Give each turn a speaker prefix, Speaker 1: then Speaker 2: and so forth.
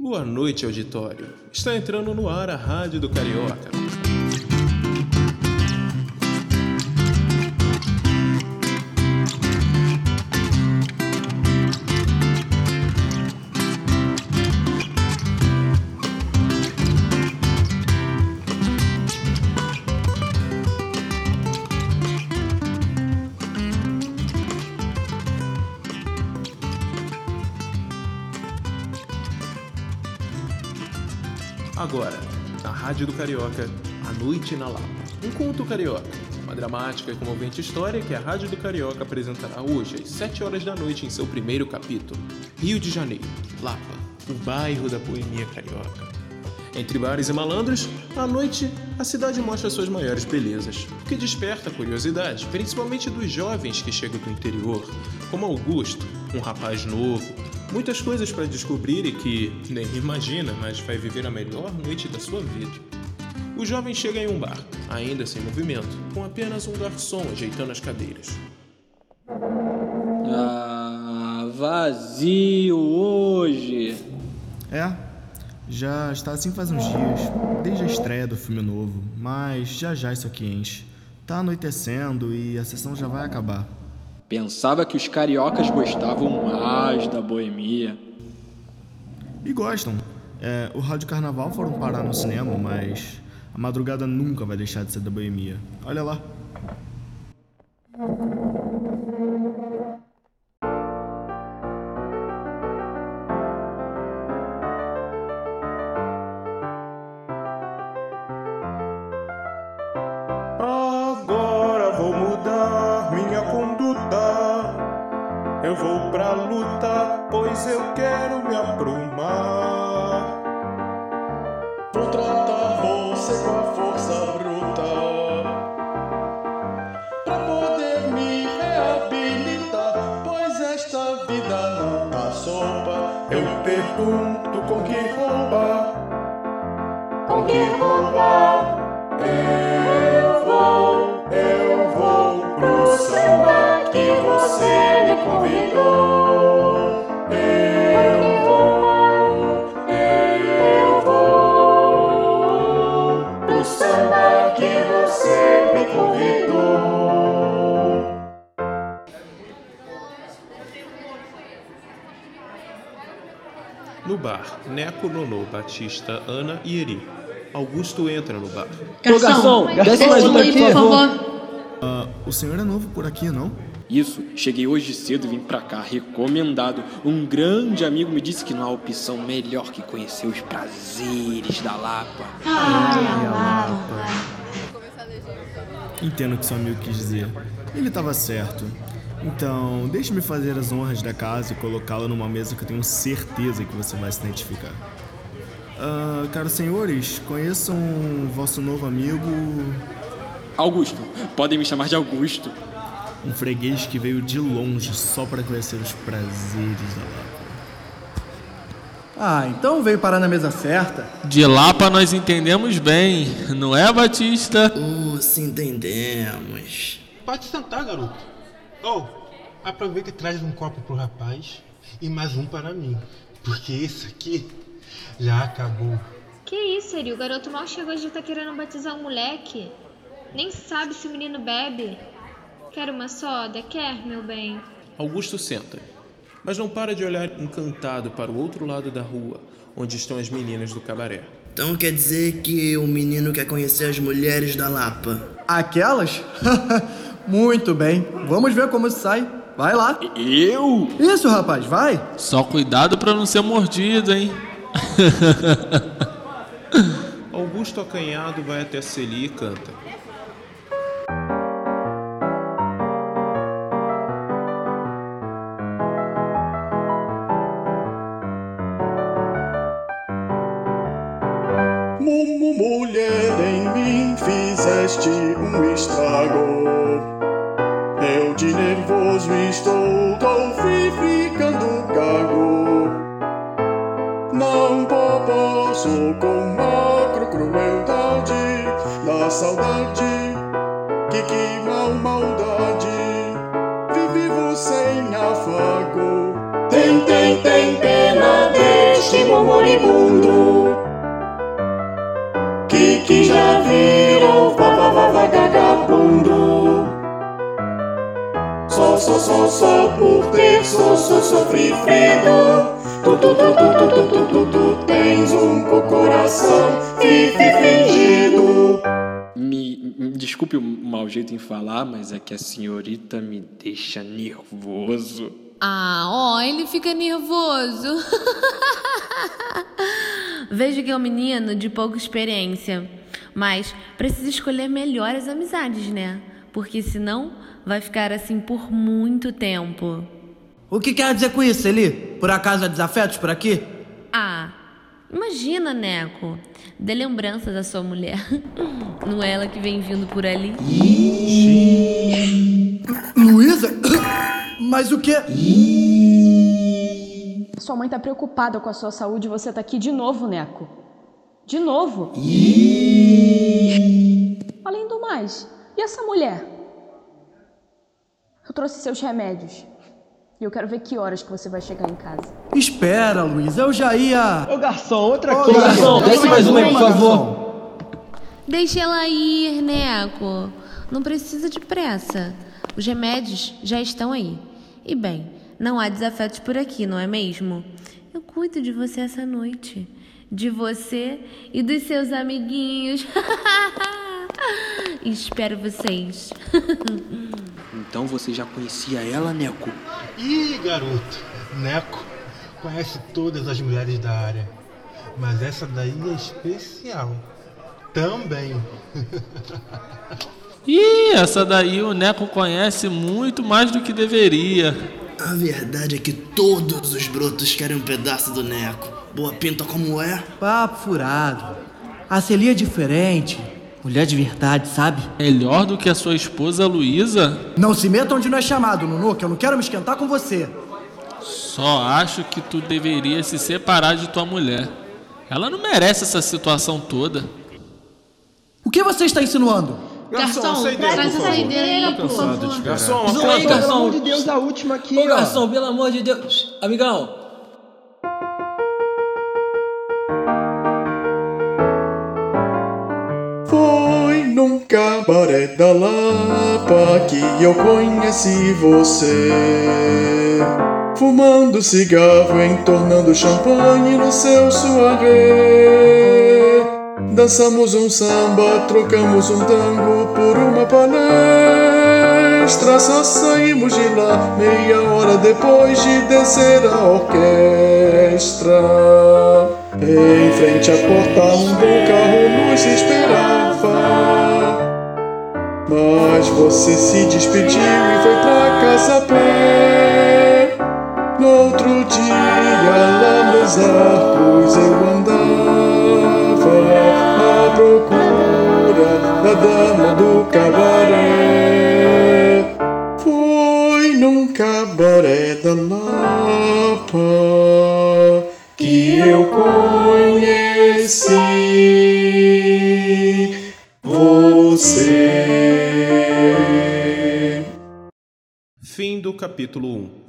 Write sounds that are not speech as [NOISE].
Speaker 1: Boa noite, auditório. Está entrando no ar a Rádio do Carioca. Agora, na Rádio do Carioca, A Noite na Lapa. Um conto carioca. Uma dramática e comovente história que a Rádio do Carioca apresentará hoje às 7 horas da noite em seu primeiro capítulo. Rio de Janeiro, Lapa, o bairro da boemia carioca. Entre bares e malandros, à noite a cidade mostra suas maiores belezas, o que desperta a curiosidade, principalmente dos jovens que chegam do interior, como Augusto, um rapaz novo, muitas coisas para descobrir e que nem imagina, mas vai viver a melhor noite da sua vida. O jovem chega em um bar, ainda sem movimento, com apenas um garçom ajeitando as cadeiras.
Speaker 2: Ah, vazio hoje.
Speaker 3: É, já está assim faz uns dias, desde a estreia do filme novo, mas já já isso aqui enche. Tá anoitecendo e a sessão já vai acabar.
Speaker 2: Pensava que os cariocas gostavam mais da boemia.
Speaker 3: E gostam. É, o Rádio Carnaval foram parar no cinema, mas a madrugada nunca vai deixar de ser da boemia. Olha lá.
Speaker 4: Eu vou pra luta, pois eu quero me aprumar. Vou tratar você com a força bruta. Pra poder me reabilitar, pois esta vida não tá sopa. Eu pergunto com que roupa? Com que roupa? Eu
Speaker 1: No bar, Neco, Nonô, Batista, Ana e Eri. Augusto entra no bar.
Speaker 2: Garçom, desce mais uma aqui,
Speaker 5: por favor.
Speaker 3: Ah, o senhor é novo por aqui, não?
Speaker 2: Isso, cheguei hoje cedo e vim pra cá, recomendado. Um grande amigo me disse que não há opção melhor que conhecer os prazeres da Lapa.
Speaker 5: Ai, a Lapa.
Speaker 3: Entendo o que seu amigo quis dizer. Ele estava certo. Então, deixe-me fazer as honras da casa e colocá-la numa mesa que eu tenho certeza que você vai se identificar. Ah, caros senhores, conheçam vosso novo amigo,
Speaker 2: Augusto, podem me chamar de Augusto.
Speaker 3: um freguês que veio de longe só para conhecer os prazeres da Lapa.
Speaker 6: Ah, então veio parar na mesa certa.
Speaker 7: De Lapa nós entendemos bem, não é, Batista?
Speaker 3: Oh, se entendemos.
Speaker 8: Pode sentar, garoto. Oh, aproveita e traz um copo pro rapaz e mais um para mim. Porque esse aqui já acabou.
Speaker 5: Que isso, Eri? O garoto mal chegou e já tá querendo batizar um moleque. Nem sabe se o menino bebe. Quer uma soda? Quer, meu bem?
Speaker 1: Augusto senta, mas não para de olhar encantado para o outro lado da rua, onde estão as meninas do cabaré.
Speaker 9: Então quer dizer que o menino quer conhecer as mulheres da Lapa?
Speaker 6: Aquelas? [LAUGHS] Muito bem. Vamos ver como sai. Vai lá.
Speaker 2: Eu?
Speaker 6: Isso, rapaz, vai.
Speaker 7: Só cuidado pra não ser mordido, hein? [LAUGHS]
Speaker 1: Augusto acanhado vai até Celi e canta.
Speaker 4: Mumu, mulher, em mim fizeste um estrago. De nervoso estou, tô ficando gago. Não posso com macro crueldade da saudade que que mal maldade vive sem afago. Tem, tem, tem pena deste moribundo. Kiki já virou Só, só, só, só por ter só, só sofrido. Tu, tu, tu, tu, tu, tu, tu, tu, tu tens um coração fi, fi, fingido.
Speaker 2: Me, me desculpe o mau jeito em falar, mas é que a senhorita me deixa nervoso.
Speaker 10: Ah, ó, ele fica nervoso. [LAUGHS] Vejo que é um menino de pouca experiência, mas precisa escolher melhor as amizades, né? Porque senão vai ficar assim por muito tempo.
Speaker 6: O que quer dizer com isso, Eli? Por acaso há desafetos por aqui?
Speaker 10: Ah, imagina, Neco. Dê lembrança da sua mulher. [LAUGHS] Não é ela que vem vindo por ali?
Speaker 6: Luísa? [COUGHS] Mas o que?
Speaker 11: Sua mãe tá preocupada com a sua saúde e você tá aqui de novo, Neco. De novo. Além do mais, e essa mulher? Eu trouxe seus remédios. E eu quero ver que horas que você vai chegar em casa.
Speaker 6: Espera, Luísa, eu já ia.
Speaker 12: Ô garçom, outra
Speaker 6: Ô,
Speaker 12: coisa.
Speaker 6: garçom,
Speaker 12: desce mais uma aí, por favor.
Speaker 10: Deixa ela ir, Neco. Não precisa de pressa. Os remédios já estão aí. E bem, não há desafetos por aqui, não é mesmo? Eu cuido de você essa noite. De você e dos seus amiguinhos. [LAUGHS] Espero vocês. [LAUGHS]
Speaker 2: Então você já conhecia ela, Neco?
Speaker 8: Ih, garoto, Neco conhece todas as mulheres da área, mas essa daí é especial. Também. [LAUGHS]
Speaker 7: Ih, essa daí o Neco conhece muito mais do que deveria.
Speaker 9: A verdade é que todos os brotos querem um pedaço do Neco. Boa pinta como é.
Speaker 6: Papo furado. A Celia é diferente. Mulher de verdade, sabe?
Speaker 7: Melhor do que a sua esposa Luísa?
Speaker 6: Não se meta onde não é chamado, Nuno, que eu não quero me esquentar com você.
Speaker 7: Só acho que tu deveria se separar de tua mulher. Ela não merece essa situação toda.
Speaker 6: O que você está insinuando?
Speaker 10: Garçom, traz a saideira aí, por favor.
Speaker 1: Garçom,
Speaker 12: Pelo amor de Deus, a última aqui,
Speaker 13: Ô
Speaker 12: ó.
Speaker 13: garçom, pelo amor de Deus. Amigão,
Speaker 4: cabaré da Lapa que eu conheci você. Fumando cigarro, entornando champanhe no seu soirée. Dançamos um samba, trocamos um tango por uma palestra. Só saímos de lá meia hora depois de descer a orquestra. Em frente à porta, um bom carro nos esperava. Mas você se despediu e foi pra casa a pé. No outro dia, lá nos arcos, eu andava à procura da dama do cabaré. Foi num cabaré da Lapa que eu conheci
Speaker 1: capítulo 1.